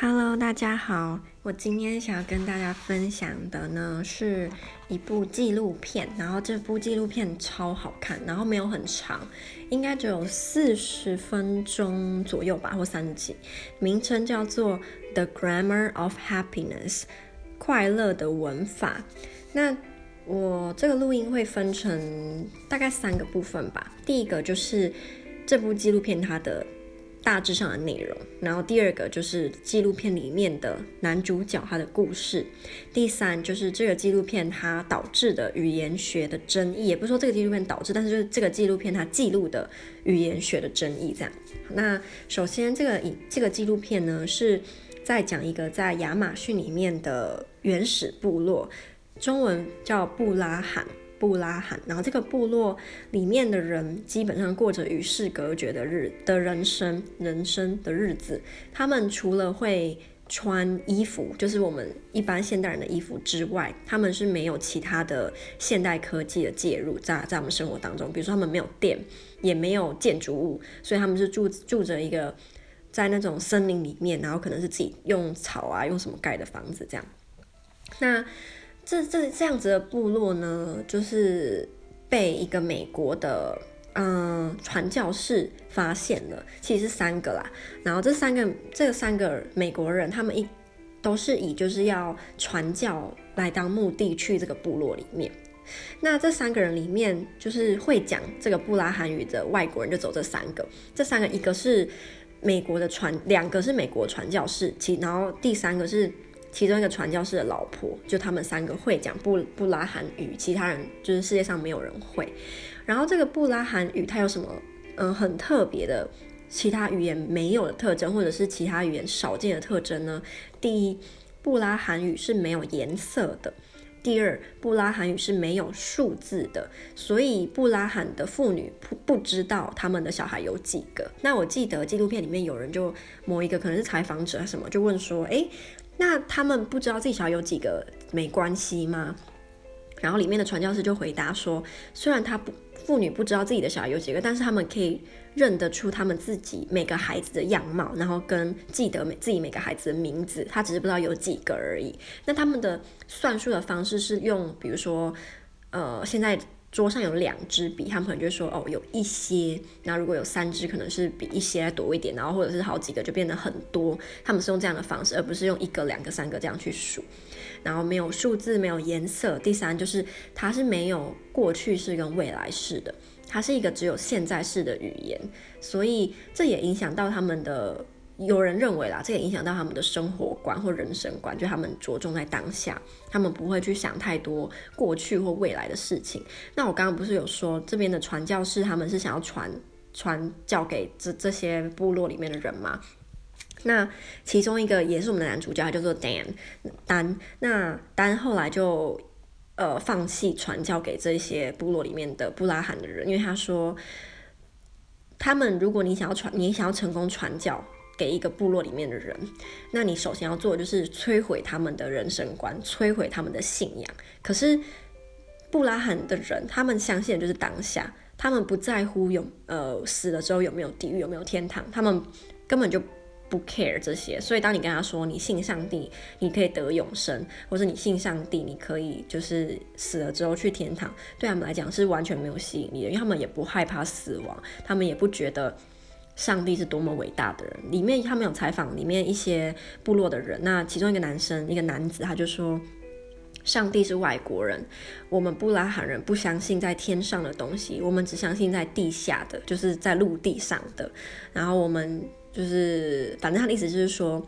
Hello，大家好。我今天想要跟大家分享的呢，是一部纪录片。然后这部纪录片超好看，然后没有很长，应该只有四十分钟左右吧，或三十集。名称叫做《The Grammar of Happiness》，快乐的文法。那我这个录音会分成大概三个部分吧。第一个就是这部纪录片它的。大致上的内容，然后第二个就是纪录片里面的男主角他的故事，第三就是这个纪录片它导致的语言学的争议，也不是说这个纪录片导致，但是就是这个纪录片它记录的语言学的争议这样。那首先这个以这个纪录片呢是在讲一个在亚马逊里面的原始部落，中文叫布拉罕。布拉罕，然后这个部落里面的人基本上过着与世隔绝的日的人生，人生的日子。他们除了会穿衣服，就是我们一般现代人的衣服之外，他们是没有其他的现代科技的介入在在我们生活当中。比如说，他们没有电，也没有建筑物，所以他们是住住着一个在那种森林里面，然后可能是自己用草啊，用什么盖的房子这样。那这这这样子的部落呢，就是被一个美国的嗯传教士发现了，其实是三个啦。然后这三个这三个美国人，他们一都是以就是要传教来当目的去这个部落里面。那这三个人里面，就是会讲这个布拉罕语的外国人就走这三个。这三个一个是美国的传，两个是美国传教士，其然后第三个是。其中一个传教士的老婆，就他们三个会讲布布拉罕语，其他人就是世界上没有人会。然后这个布拉罕语它有什么嗯很特别的其他语言没有的特征，或者是其他语言少见的特征呢？第一，布拉罕语是没有颜色的；第二，布拉罕语是没有数字的，所以布拉罕的妇女不不知道他们的小孩有几个。那我记得纪录片里面有人就某一个可能是采访者还是什么，就问说，诶。那他们不知道自己小孩有几个没关系吗？然后里面的传教士就回答说，虽然他不妇女不知道自己的小孩有几个，但是他们可以认得出他们自己每个孩子的样貌，然后跟记得每自己每个孩子的名字，他只是不知道有几个而已。那他们的算数的方式是用，比如说，呃，现在。桌上有两支笔，他们可能就说哦，有一些。那如果有三支，可能是比一些多一点，然后或者是好几个就变得很多。他们是用这样的方式，而不是用一个、两个、三个这样去数。然后没有数字，没有颜色。第三就是它是没有过去式跟未来式的，它是一个只有现在式的语言，所以这也影响到他们的。有人认为啦，这也影响到他们的生活观或人生观，就他们着重在当下，他们不会去想太多过去或未来的事情。那我刚刚不是有说这边的传教士他们是想要传传教给这这些部落里面的人吗？那其中一个也是我们的男主角，他叫做 Dan 丹。那丹后来就呃放弃传教给这些部落里面的布拉罕的人，因为他说，他们如果你想要传，你想要成功传教。给一个部落里面的人，那你首先要做的就是摧毁他们的人生观，摧毁他们的信仰。可是布拉罕的人，他们相信的就是当下，他们不在乎有呃死了之后有没有地狱，有没有天堂，他们根本就不 care 这些。所以当你跟他说你信上帝，你可以得永生，或者你信上帝，你可以就是死了之后去天堂，对他们来讲是完全没有吸引力的，因为他们也不害怕死亡，他们也不觉得。上帝是多么伟大的人！里面他们有采访里面一些部落的人，那其中一个男生，一个男子，他就说：“上帝是外国人，我们布拉罕人不相信在天上的东西，我们只相信在地下的，就是在陆地上的。然后我们就是，反正他的意思就是说。”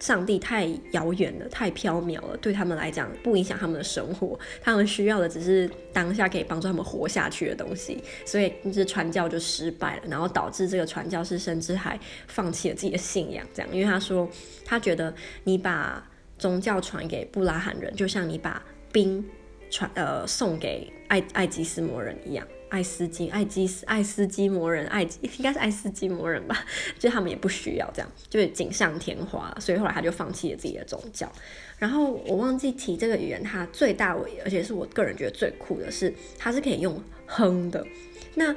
上帝太遥远了，太飘渺了，对他们来讲不影响他们的生活。他们需要的只是当下可以帮助他们活下去的东西。所以，这传教就失败了，然后导致这个传教士甚至还放弃了自己的信仰。这样，因为他说，他觉得你把宗教传给布拉罕人，就像你把冰传呃送给爱爱吉斯摩人一样。爱斯基、爱基斯、爱斯基摩人、爱应该是爱斯基摩人吧，就他们也不需要这样，就是锦上添花，所以后来他就放弃了自己的宗教。然后我忘记提这个语言，它最大为，而且是我个人觉得最酷的是，它是可以用哼的。那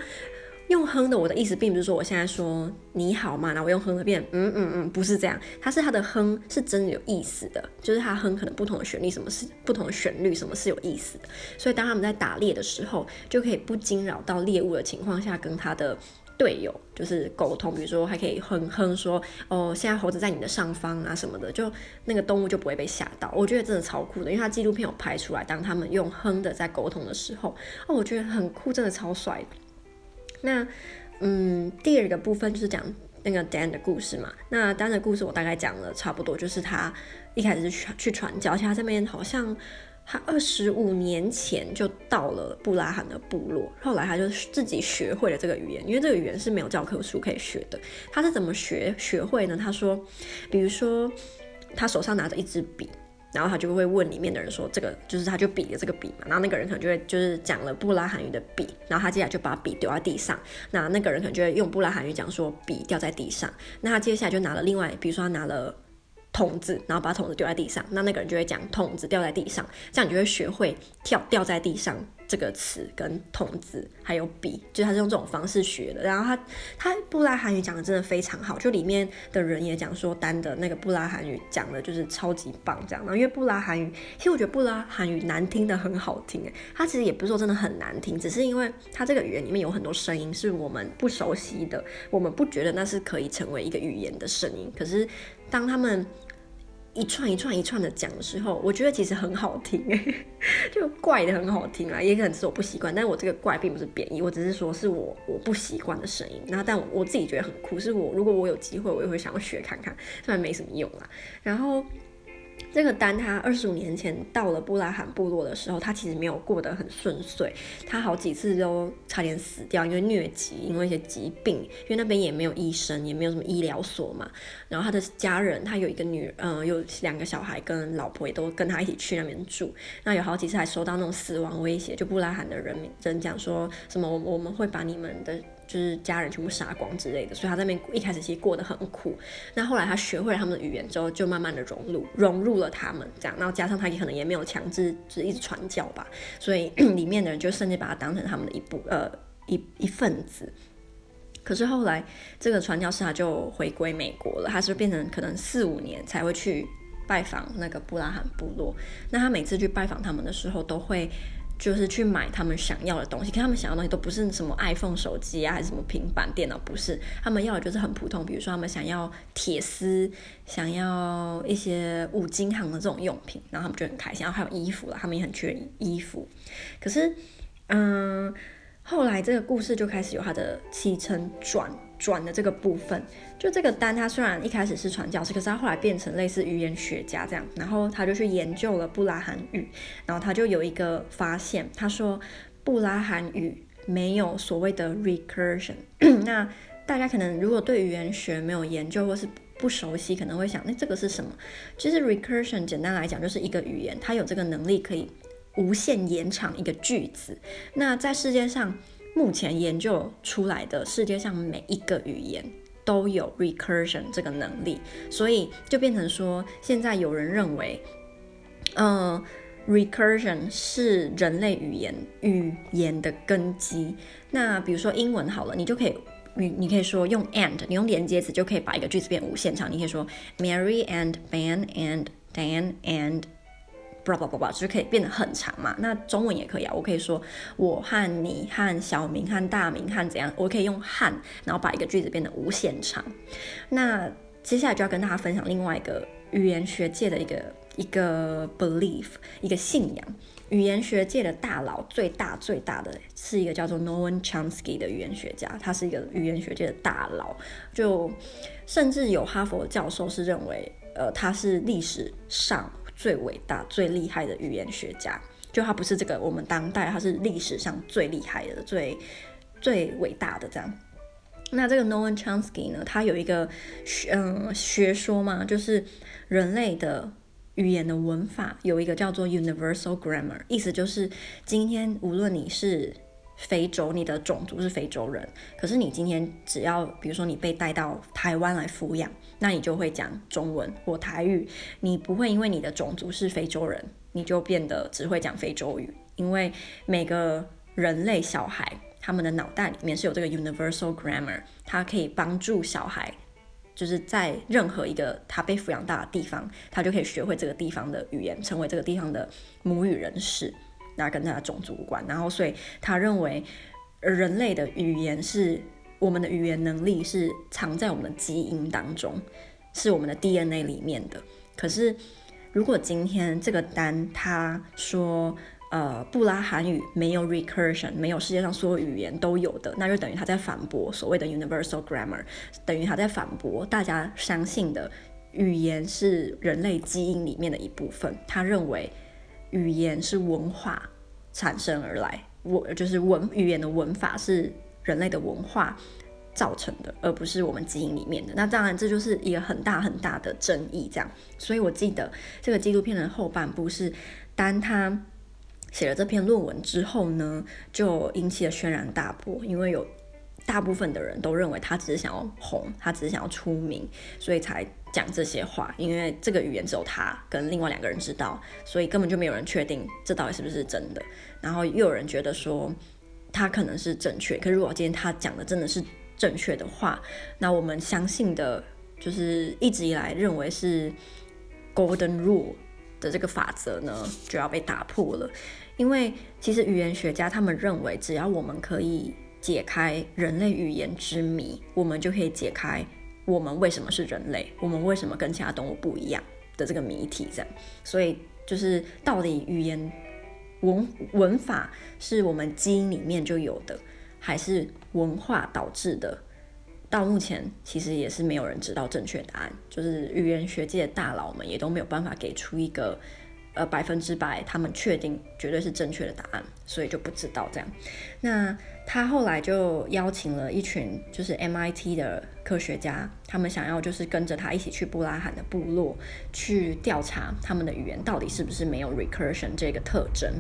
用哼的，我的意思并不是说我现在说你好嘛，然后我用哼的变嗯嗯嗯，不是这样，它是它的哼是真的有意思的，就是它哼可能不同的旋律，什么是不同的旋律，什么是有意思的，所以当他们在打猎的时候，就可以不惊扰到猎物的情况下，跟他的队友就是沟通，比如说还可以哼哼说哦，现在猴子在你的上方啊什么的，就那个动物就不会被吓到。我觉得真的超酷的，因为它纪录片有拍出来，当他们用哼的在沟通的时候，哦，我觉得很酷，真的超帅。那，嗯，第二个部分就是讲那个 Dan 的故事嘛。那 Dan 的故事我大概讲了差不多，就是他一开始去去传教，而且他这边好像他二十五年前就到了布拉罕的部落，后来他就自己学会了这个语言，因为这个语言是没有教科书可以学的。他是怎么学学会呢？他说，比如说他手上拿着一支笔。然后他就会问里面的人说：“这个就是他就比的这个笔嘛。”然后那个人可能就会就是讲了布拉罕语的笔，然后他接下来就把笔丢在地上。那那个人可能就会用布拉罕语讲说：“笔掉在地上。”那他接下来就拿了另外，比如说他拿了桶子，然后把桶子丢在地上。那那个人就会讲桶子掉在地上，这样你就会学会跳掉在地上。这个词跟筒子还有笔，就是他是用这种方式学的。然后他他布拉韩语讲的真的非常好，就里面的人也讲说，丹的那个布拉韩语讲的就是超级棒这样。然后因为布拉韩语，其实我觉得布拉韩语难听的很好听诶，它其实也不是说真的很难听，只是因为它这个语言里面有很多声音是我们不熟悉的，我们不觉得那是可以成为一个语言的声音。可是当他们一串一串一串的讲的时候，我觉得其实很好听，就怪的很好听啊，也可能是我不习惯，但我这个怪并不是贬义，我只是说是我我不习惯的声音。那但我，我自己觉得很酷，是我如果我有机会，我也会想要学看看，虽然没什么用啦。然后。这个丹他二十五年前到了布拉罕部落的时候，他其实没有过得很顺遂，他好几次都差点死掉，因为疟疾，因为一些疾病，因为那边也没有医生，也没有什么医疗所嘛。然后他的家人，他有一个女，嗯、有两个小孩跟老婆也都跟他一起去那边住。那有好几次还收到那种死亡威胁，就布拉罕的人人讲说什么，我们会把你们的。就是家人全部杀光之类的，所以他在那边一开始其实过得很苦。那后来他学会了他们的语言之后，就慢慢的融入融入了他们这样。然后加上他也可能也没有强制，就是一直传教吧，所以 里面的人就甚至把他当成他们的一部呃一一份子。可是后来这个传教士他就回归美国了，他是变成可能四五年才会去拜访那个布拉罕部落。那他每次去拜访他们的时候，都会。就是去买他们想要的东西，可他们想要的东西都不是什么 iPhone 手机啊，还是什么平板电脑，不是，他们要的就是很普通，比如说他们想要铁丝，想要一些五金行的这种用品，然后他们就很开心，然后还有衣服了，他们也很缺衣服，可是，嗯。后来这个故事就开始有它的起承转转的这个部分。就这个丹，他虽然一开始是传教士，可是他后来变成类似语言学家这样，然后他就去研究了布拉罕语，然后他就有一个发现，他说布拉罕语没有所谓的 recursion。那大家可能如果对语言学没有研究或是不熟悉，可能会想，那这个是什么？其实 recursion 简单来讲就是一个语言，它有这个能力可以。无限延长一个句子。那在世界上目前研究出来的世界上每一个语言都有 recursion 这个能力，所以就变成说，现在有人认为，呃，recursion 是人类语言语言的根基。那比如说英文好了，你就可以，你你可以说用 and，你用连接词就可以把一个句子变无限长。你可以说 Mary and Ben and Dan and 不不不不，就是可以变得很长嘛。那中文也可以啊，我可以说我和你和小明和大明和怎样，我可以用和，然后把一个句子变得无限长。那接下来就要跟大家分享另外一个语言学界的一个一个 belief，一个信仰。语言学界的大佬最大最大的是一个叫做 Noam Chomsky 的语言学家，他是一个语言学界的大佬，就甚至有哈佛教授是认为，呃，他是历史上。最伟大、最厉害的语言学家，就他不是这个我们当代，他是历史上最厉害的、最最伟大的这样。那这个 Noam Chomsky 呢，他有一个学嗯、学说嘛，就是人类的语言的文法有一个叫做 Universal Grammar，意思就是今天无论你是非洲，你的种族是非洲人，可是你今天只要比如说你被带到台湾来抚养。那你就会讲中文或台语，你不会因为你的种族是非洲人，你就变得只会讲非洲语。因为每个人类小孩他们的脑袋里面是有这个 universal grammar，它可以帮助小孩，就是在任何一个他被抚养大的地方，他就可以学会这个地方的语言，成为这个地方的母语人士，他跟他的种族无关。然后，所以他认为人类的语言是我们的语言能力是藏在我们的基因当中，是我们的 DNA 里面的。可是，如果今天这个丹他说，呃，布拉罕语没有 recursion，没有世界上所有语言都有的，那就等于他在反驳所谓的 universal grammar，等于他在反驳大家相信的语言是人类基因里面的一部分。他认为语言是文化产生而来，我就是文语言的文法是人类的文化造成的，而不是我们基因里面的。那当然，这就是一个很大很大的争议。这样，所以我记得这个纪录片的后半部是当他。写了这篇论文之后呢，就引起了轩然大波，因为有大部分的人都认为他只是想要红，他只是想要出名，所以才讲这些话。因为这个语言只有他跟另外两个人知道，所以根本就没有人确定这到底是不是真的。然后又有人觉得说他可能是正确，可是如果今天他讲的真的是正确的话，那我们相信的就是一直以来认为是 Golden Rule 的这个法则呢，就要被打破了。因为其实语言学家他们认为，只要我们可以解开人类语言之谜，我们就可以解开我们为什么是人类，我们为什么跟其他动物不一样的这个谜题。这样，所以就是到底语言文文法是我们基因里面就有的，还是文化导致的？到目前其实也是没有人知道正确答案，就是语言学界的大佬们也都没有办法给出一个。呃，百分之百，他们确定绝对是正确的答案，所以就不知道这样。那他后来就邀请了一群就是 MIT 的科学家，他们想要就是跟着他一起去布拉罕的部落去调查他们的语言到底是不是没有 recursion 这个特征。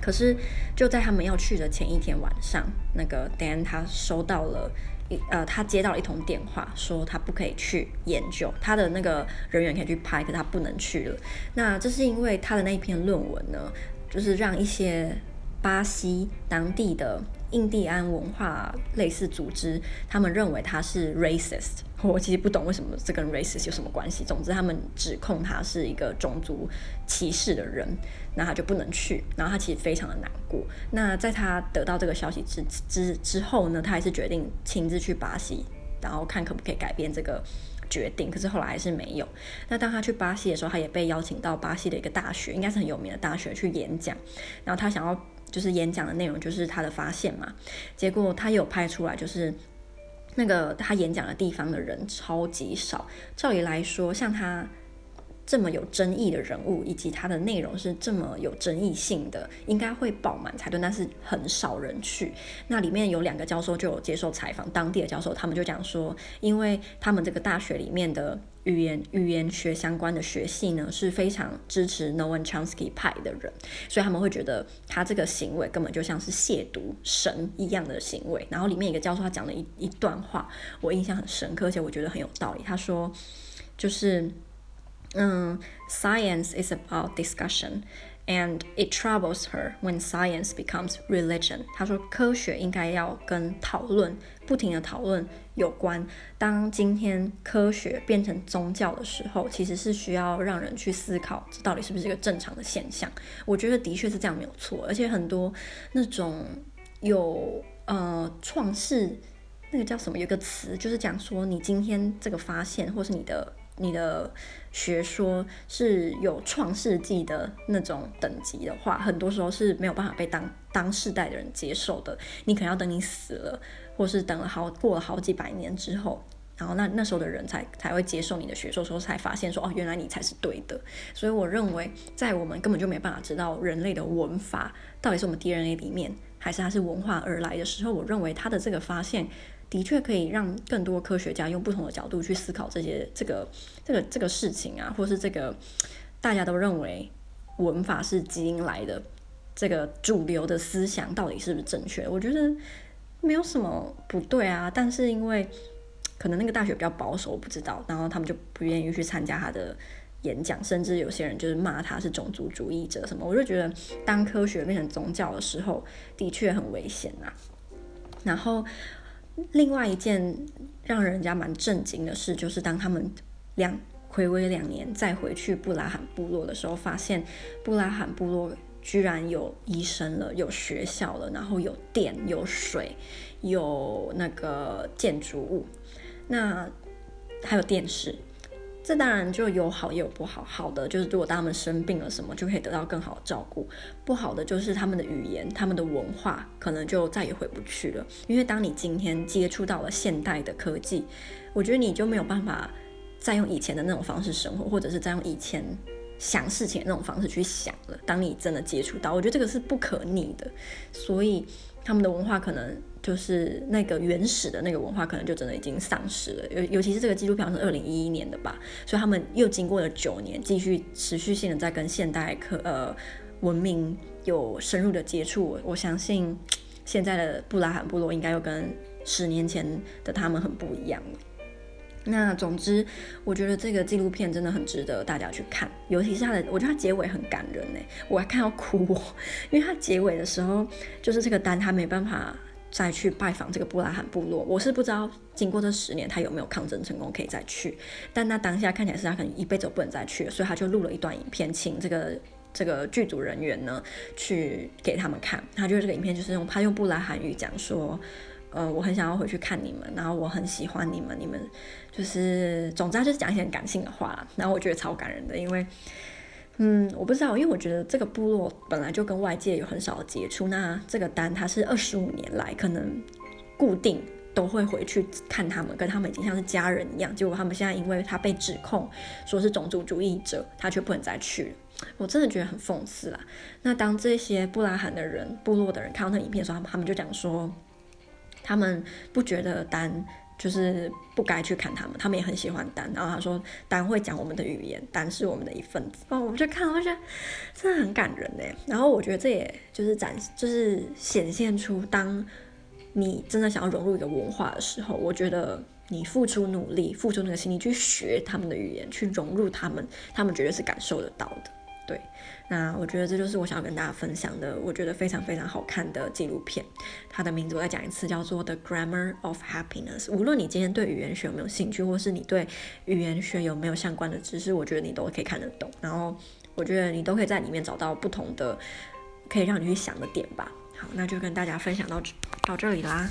可是就在他们要去的前一天晚上，那个 Dan 他收到了一。呃，他接到一通电话，说他不可以去研究，他的那个人员可以去拍，可他不能去了。那这是因为他的那一篇论文呢，就是让一些巴西当地的印第安文化类似组织，他们认为他是 racist。我其实不懂为什么这跟 racist 有什么关系。总之，他们指控他是一个种族歧视的人，那他就不能去。然后他其实非常的难过。那在他得到这个消息之之之后呢，他还是决定亲自去巴西，然后看可不可以改变这个决定。可是后来还是没有。那当他去巴西的时候，他也被邀请到巴西的一个大学，应该是很有名的大学去演讲。然后他想要就是演讲的内容就是他的发现嘛。结果他有拍出来，就是。那个他演讲的地方的人超级少，照理来说，像他这么有争议的人物，以及他的内容是这么有争议性的，应该会爆满才对，但是很少人去。那里面有两个教授就有接受采访，当地的教授他们就讲说，因为他们这个大学里面的。语言语言学相关的学系呢，是非常支持 Noam Chomsky 派的人，所以他们会觉得他这个行为根本就像是亵渎神一样的行为。然后里面一个教授他讲了一一段话，我印象很深刻，而且我觉得很有道理。他说，就是嗯，Science is about discussion。And it troubles her when science becomes religion。他说，科学应该要跟讨论，不停的讨论有关。当今天科学变成宗教的时候，其实是需要让人去思考，这到底是不是一个正常的现象？我觉得的确是这样，没有错。而且很多那种有呃创世，那个叫什么？有个词就是讲说，你今天这个发现，或是你的。你的学说是有创世纪的那种等级的话，很多时候是没有办法被当当世代的人接受的。你可能要等你死了，或是等了好过了好几百年之后，然后那那时候的人才才会接受你的学说，时候才发现说哦，原来你才是对的。所以我认为，在我们根本就没办法知道人类的文法到底是我们 DNA 里面，还是它是文化而来的时候，我认为他的这个发现。的确可以让更多科学家用不同的角度去思考这些这个这个这个事情啊，或是这个大家都认为文法是基因来的这个主流的思想到底是不是正确？我觉得没有什么不对啊，但是因为可能那个大学比较保守，我不知道，然后他们就不愿意去参加他的演讲，甚至有些人就是骂他是种族主义者什么。我就觉得当科学变成宗教的时候，的确很危险啊。然后另外一件让人家蛮震惊的事，就是当他们两睽违两年再回去布拉罕部落的时候，发现布拉罕部落居然有医生了，有学校了，然后有电、有水、有那个建筑物，那还有电视。这当然就有好也有不好。好的就是如果他们生病了什么，就可以得到更好的照顾；不好的就是他们的语言、他们的文化可能就再也回不去了。因为当你今天接触到了现代的科技，我觉得你就没有办法再用以前的那种方式生活，或者是再用以前想事情的那种方式去想了。当你真的接触到，我觉得这个是不可逆的。所以他们的文化可能。就是那个原始的那个文化，可能就真的已经丧失了。尤尤其是这个纪录片是二零一一年的吧，所以他们又经过了九年，继续持续性的在跟现代科呃文明有深入的接触。我，相信现在的布拉罕部落应该又跟十年前的他们很不一样了。那总之，我觉得这个纪录片真的很值得大家去看，尤其是它的，我觉得它结尾很感人呢，我还看到哭哦，因为它结尾的时候，就是这个丹他没办法。再去拜访这个布拉罕部落，我是不知道经过这十年他有没有抗争成功可以再去，但他当下看起来是他可能一辈子都不能再去了，所以他就录了一段影片，请这个这个剧组人员呢去给他们看。他就是这个影片就是用他用布拉罕语讲说，呃，我很想要回去看你们，然后我很喜欢你们，你们就是总之他就是讲一些很感性的话，然后我觉得超感人的，因为。嗯，我不知道，因为我觉得这个部落本来就跟外界有很少的接触。那这个丹他是二十五年来可能固定都会回去看他们，跟他们已经像是家人一样。结果他们现在因为他被指控说是种族主义者，他却不能再去了。我真的觉得很讽刺啦。那当这些布拉罕的人、部落的人看到那影片的时候，他们他们就讲说，他们不觉得丹。就是不该去看他们，他们也很喜欢丹。然后他说，丹会讲我们的语言，丹是我们的一份子。哦，我们就看，我觉得真的很感人呢。然后我觉得这也就是展，就是显现出，当你真的想要融入一个文化的时候，我觉得你付出努力，付出那个心力去学他们的语言，去融入他们，他们绝对是感受得到的。对，那我觉得这就是我想要跟大家分享的，我觉得非常非常好看的纪录片。它的名字我再讲一次，叫做《The Grammar of Happiness》。无论你今天对语言学有没有兴趣，或是你对语言学有没有相关的知识，我觉得你都可以看得懂。然后我觉得你都可以在里面找到不同的可以让你去想的点吧。好，那就跟大家分享到到这里啦。